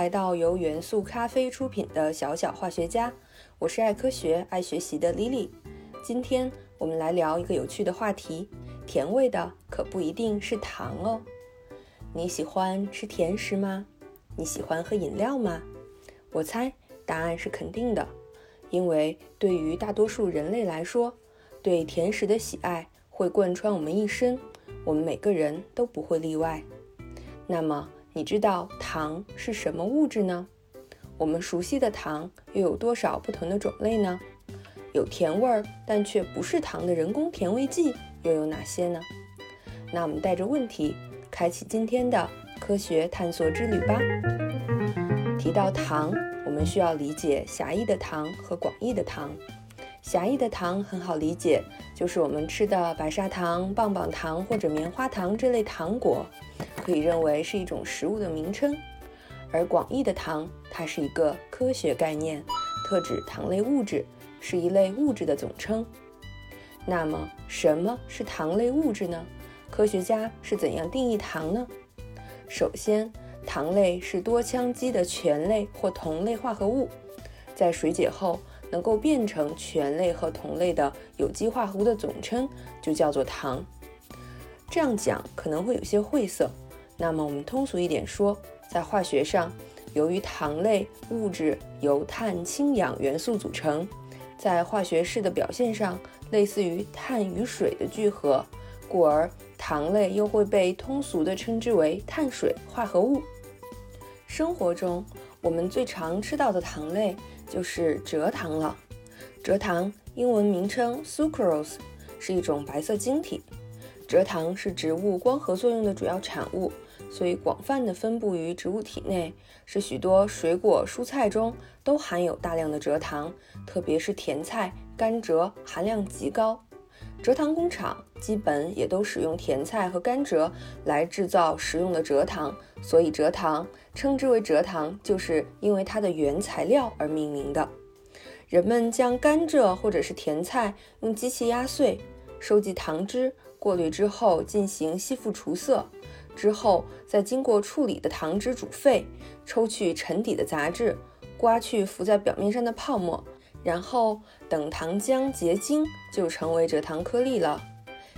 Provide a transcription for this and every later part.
来到由元素咖啡出品的小小化学家，我是爱科学、爱学习的 Lily。今天我们来聊一个有趣的话题：甜味的可不一定是糖哦。你喜欢吃甜食吗？你喜欢喝饮料吗？我猜答案是肯定的，因为对于大多数人类来说，对甜食的喜爱会贯穿我们一生，我们每个人都不会例外。那么，你知道糖是什么物质呢？我们熟悉的糖又有多少不同的种类呢？有甜味儿但却不是糖的人工甜味剂又有哪些呢？那我们带着问题开启今天的科学探索之旅吧。提到糖，我们需要理解狭义的糖和广义的糖。狭义的糖很好理解，就是我们吃的白砂糖、棒棒糖或者棉花糖这类糖果。可以认为是一种食物的名称，而广义的糖，它是一个科学概念，特指糖类物质，是一类物质的总称。那么，什么是糖类物质呢？科学家是怎样定义糖呢？首先，糖类是多羟基的醛类或酮类化合物，在水解后能够变成醛类和酮类的有机化合物的总称，就叫做糖。这样讲可能会有些晦涩。那么我们通俗一点说，在化学上，由于糖类物质由碳、氢、氧元素组成，在化学式的表现上类似于碳与水的聚合，故而糖类又会被通俗的称之为碳水化合物。生活中我们最常吃到的糖类就是蔗糖了。蔗糖英文名称 sucrose 是一种白色晶体。蔗糖是植物光合作用的主要产物。所以广泛的分布于植物体内，是许多水果、蔬菜中都含有大量的蔗糖，特别是甜菜、甘蔗含量极高。蔗糖工厂基本也都使用甜菜和甘蔗来制造食用的蔗糖，所以蔗糖称之为蔗糖，就是因为它的原材料而命名的。人们将甘蔗或者是甜菜用机器压碎，收集糖汁，过滤之后进行吸附除色。之后，再经过处理的糖汁煮沸，抽去沉底的杂质，刮去浮在表面上的泡沫，然后等糖浆结晶，就成为蔗糖颗粒了。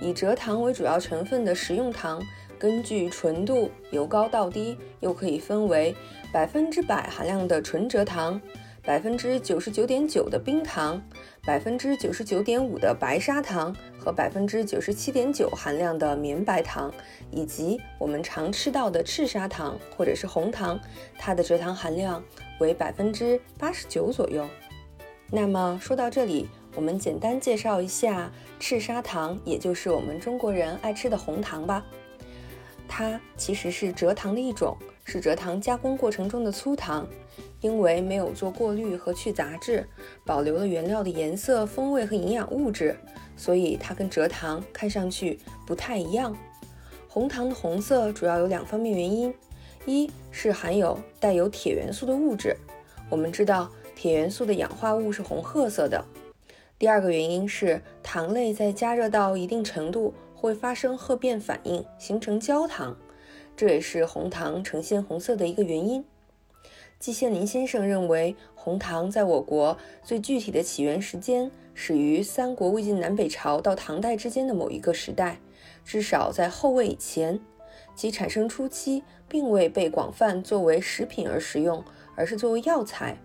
以蔗糖为主要成分的食用糖，根据纯度由高到低，又可以分为百分之百含量的纯蔗糖。百分之九十九点九的冰糖，百分之九十九点五的白砂糖和百分之九十七点九含量的绵白糖，以及我们常吃到的赤砂糖或者是红糖，它的蔗糖含量为百分之八十九左右。那么说到这里，我们简单介绍一下赤砂糖，也就是我们中国人爱吃的红糖吧。它其实是蔗糖的一种，是蔗糖加工过程中的粗糖。因为没有做过滤和去杂质，保留了原料的颜色、风味和营养物质，所以它跟蔗糖看上去不太一样。红糖的红色主要有两方面原因：一是含有带有铁元素的物质，我们知道铁元素的氧化物是红褐色的；第二个原因是糖类在加热到一定程度会发生褐变反应，形成焦糖，这也是红糖呈现红色的一个原因。季羡林先生认为，红糖在我国最具体的起源时间始于三国、魏晋南北朝到唐代之间的某一个时代，至少在后魏以前。其产生初期并未被广泛作为食品而食用，而是作为药材。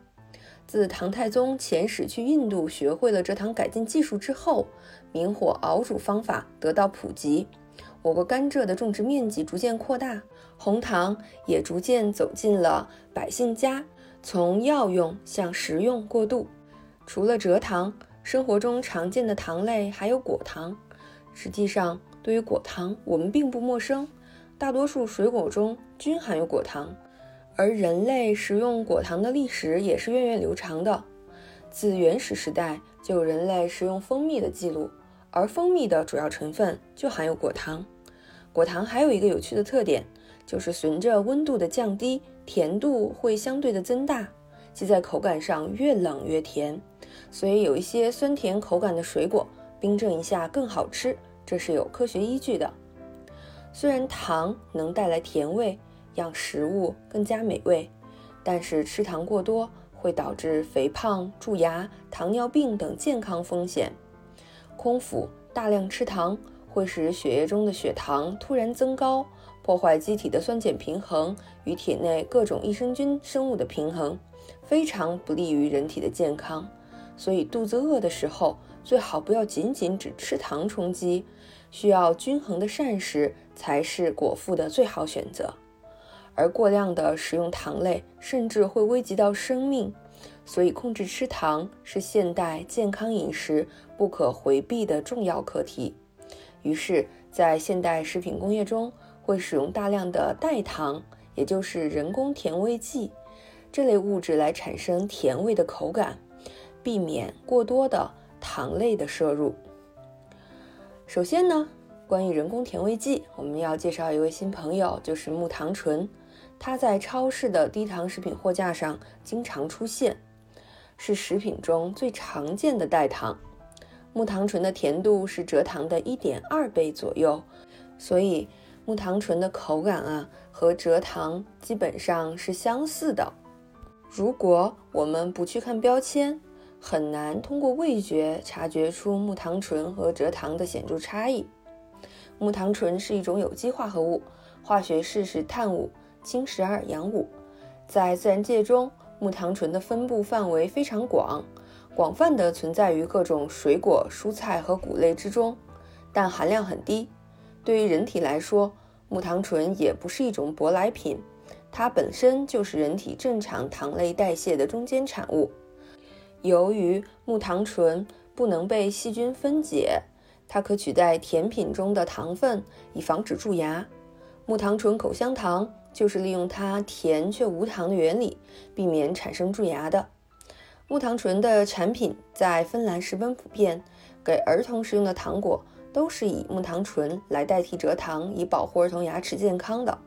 自唐太宗遣使去印度学会了蔗糖改进技术之后，明火熬煮方法得到普及。我国甘蔗的种植面积逐渐扩大，红糖也逐渐走进了百姓家，从药用向食用过渡。除了蔗糖，生活中常见的糖类还有果糖。实际上，对于果糖，我们并不陌生，大多数水果中均含有果糖。而人类食用果糖的历史也是源远流长的，自原始时代就有人类食用蜂蜜的记录。而蜂蜜的主要成分就含有果糖。果糖还有一个有趣的特点，就是随着温度的降低，甜度会相对的增大，即在口感上越冷越甜。所以有一些酸甜口感的水果，冰镇一下更好吃，这是有科学依据的。虽然糖能带来甜味，让食物更加美味，但是吃糖过多会导致肥胖、蛀牙、糖尿病等健康风险。空腹大量吃糖会使血液中的血糖突然增高，破坏机体的酸碱平衡与体内各种益生菌生物的平衡，非常不利于人体的健康。所以肚子饿的时候，最好不要仅仅只吃糖充饥。需要均衡的膳食才是果腹的最好选择，而过量的食用糖类甚至会危及到生命，所以控制吃糖是现代健康饮食不可回避的重要课题。于是，在现代食品工业中，会使用大量的代糖，也就是人工甜味剂这类物质来产生甜味的口感，避免过多的糖类的摄入。首先呢，关于人工甜味剂，我们要介绍一位新朋友，就是木糖醇。它在超市的低糖食品货架上经常出现，是食品中最常见的代糖。木糖醇的甜度是蔗糖的一点二倍左右，所以木糖醇的口感啊和蔗糖基本上是相似的。如果我们不去看标签，很难通过味觉察觉出木糖醇和蔗糖的显著差异。木糖醇是一种有机化合物，化学式是碳五氢十二氧五。在自然界中，木糖醇的分布范围非常广，广泛的存在于各种水果、蔬菜和谷类之中，但含量很低。对于人体来说，木糖醇也不是一种舶来品，它本身就是人体正常糖类代谢的中间产物。由于木糖醇不能被细菌分解，它可取代甜品中的糖分，以防止蛀牙。木糖醇口香糖就是利用它甜却无糖的原理，避免产生蛀牙的。木糖醇的产品在芬兰十分普遍，给儿童食用的糖果都是以木糖醇来代替蔗糖，以保护儿童牙齿健康的。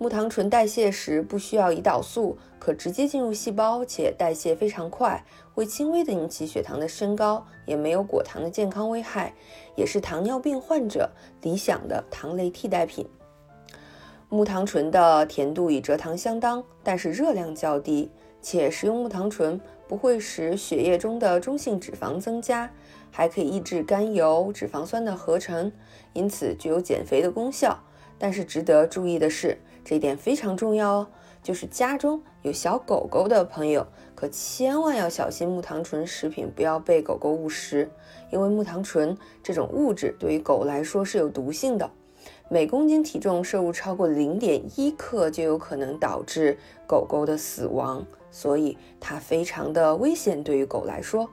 木糖醇代谢时不需要胰岛素，可直接进入细胞，且代谢非常快，会轻微的引起血糖的升高，也没有果糖的健康危害，也是糖尿病患者理想的糖类替代品。木糖醇的甜度与蔗糖相当，但是热量较低，且食用木糖醇不会使血液中的中性脂肪增加，还可以抑制甘油脂肪酸的合成，因此具有减肥的功效。但是值得注意的是。这一点非常重要哦，就是家中有小狗狗的朋友，可千万要小心木糖醇食品，不要被狗狗误食。因为木糖醇这种物质对于狗来说是有毒性的，每公斤体重摄入超过零点一克，就有可能导致狗狗的死亡，所以它非常的危险。对于狗来说，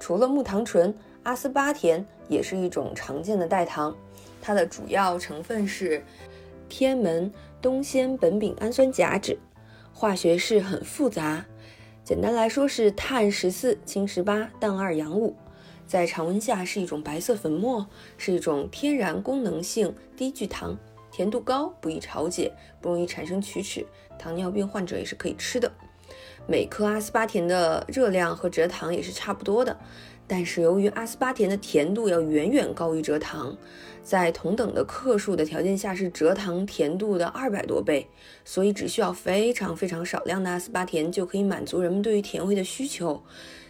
除了木糖醇，阿斯巴甜也是一种常见的代糖，它的主要成分是天门。冬酰苯丙氨酸甲酯，化学式很复杂，简单来说是碳十四氢十八氮二氧五，在常温下是一种白色粉末，是一种天然功能性低聚糖，甜度高，不易潮解，不容易产生龋齿，糖尿病患者也是可以吃的。每克阿斯巴甜的热量和蔗糖也是差不多的。但是由于阿斯巴甜的甜度要远远高于蔗糖，在同等的克数的条件下是蔗糖甜度的二百多倍，所以只需要非常非常少量的阿斯巴甜就可以满足人们对于甜味的需求。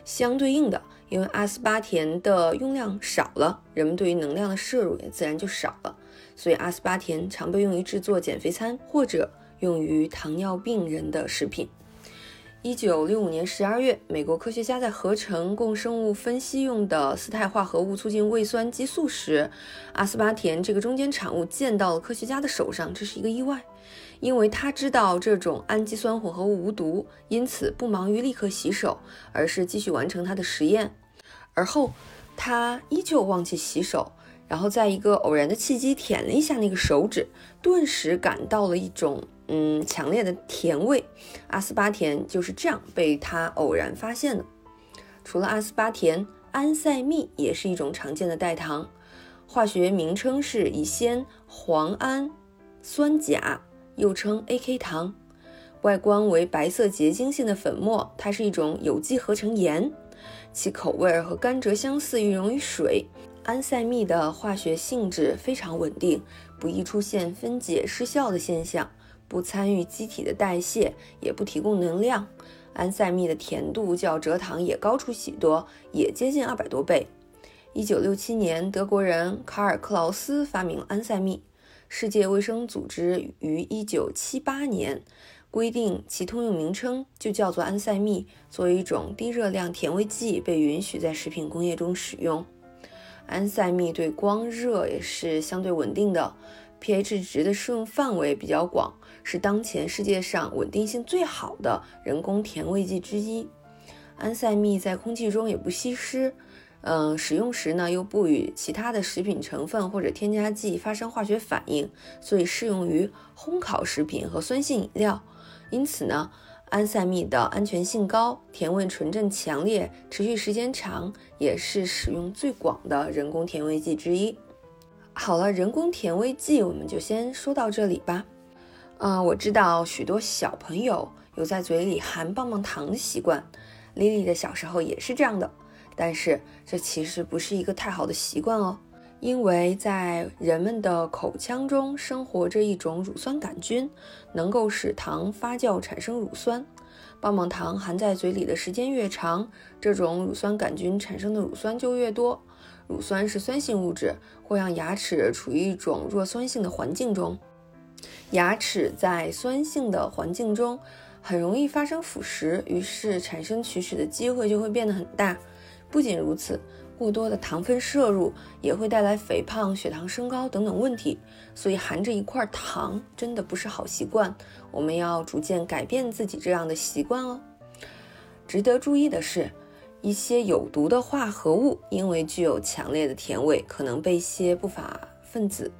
相对应的，因为阿斯巴甜的用量少了，人们对于能量的摄入也自然就少了，所以阿斯巴甜常被用于制作减肥餐或者用于糖尿病人的食品。一九六五年十二月，美国科学家在合成供生物分析用的四肽化合物促进胃酸激素时，阿斯巴甜这个中间产物溅到了科学家的手上，这是一个意外，因为他知道这种氨基酸混合物无毒，因此不忙于立刻洗手，而是继续完成他的实验。而后，他依旧忘记洗手，然后在一个偶然的契机舔了一下那个手指，顿时感到了一种。嗯，强烈的甜味，阿斯巴甜就是这样被他偶然发现的。除了阿斯巴甜，安赛蜜也是一种常见的代糖，化学名称是乙酰磺胺酸钾，又称 AK 糖，外观为白色结晶性的粉末，它是一种有机合成盐，其口味和甘蔗相似，易溶于水。安赛蜜的化学性质非常稳定，不易出现分解失效的现象。不参与机体的代谢，也不提供能量。安赛蜜的甜度较蔗糖也高出许多，也接近二百多倍。一九六七年，德国人卡尔克劳斯发明了安赛蜜。世界卫生组织于一九七八年规定其通用名称就叫做安赛蜜，作为一种低热量甜味剂，被允许在食品工业中使用。安赛蜜对光热也是相对稳定的，pH 值的适用范围比较广，是当前世界上稳定性最好的人工甜味剂之一。安赛蜜在空气中也不吸湿。嗯，使用时呢又不与其他的食品成分或者添加剂发生化学反应，所以适用于烘烤食品和酸性饮料。因此呢，安赛蜜的安全性高，甜味纯正强烈，持续时间长，也是使用最广的人工甜味剂之一。好了，人工甜味剂我们就先说到这里吧。啊，我知道许多小朋友有在嘴里含棒棒糖的习惯，，Lily 的小时候也是这样的。但是这其实不是一个太好的习惯哦，因为在人们的口腔中生活着一种乳酸杆菌，能够使糖发酵产生乳酸。棒棒糖含在嘴里的时间越长，这种乳酸杆菌产生的乳酸就越多。乳酸是酸性物质，会让牙齿处于一种弱酸性的环境中。牙齿在酸性的环境中很容易发生腐蚀，于是产生龋齿的机会就会变得很大。不仅如此，过多的糖分摄入也会带来肥胖、血糖升高等等问题。所以含着一块糖真的不是好习惯，我们要逐渐改变自己这样的习惯哦。值得注意的是，一些有毒的化合物因为具有强烈的甜味，可能被一些不法分子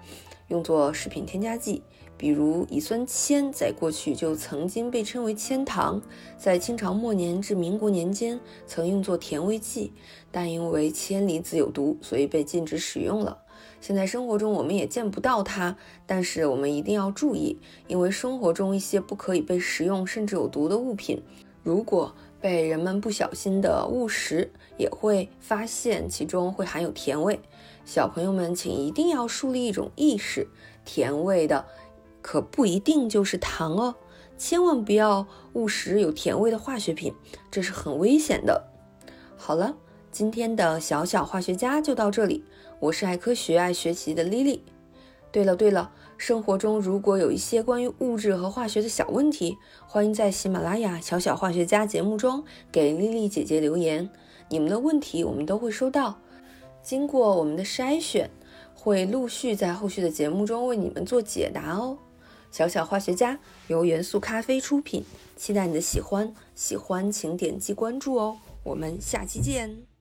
用作食品添加剂。比如乙酸铅，在过去就曾经被称为铅糖，在清朝末年至民国年间曾用作甜味剂，但因为铅离子有毒，所以被禁止使用了。现在生活中我们也见不到它，但是我们一定要注意，因为生活中一些不可以被食用甚至有毒的物品，如果被人们不小心的误食，也会发现其中会含有甜味。小朋友们，请一定要树立一种意识，甜味的。可不一定就是糖哦，千万不要误食有甜味的化学品，这是很危险的。好了，今天的小小化学家就到这里。我是爱科学、爱学习的 Lily。对了对了，生活中如果有一些关于物质和化学的小问题，欢迎在喜马拉雅小小化学家节目中给丽丽姐姐留言，你们的问题我们都会收到，经过我们的筛选，会陆续在后续的节目中为你们做解答哦。小小化学家由元素咖啡出品，期待你的喜欢，喜欢请点击关注哦，我们下期见。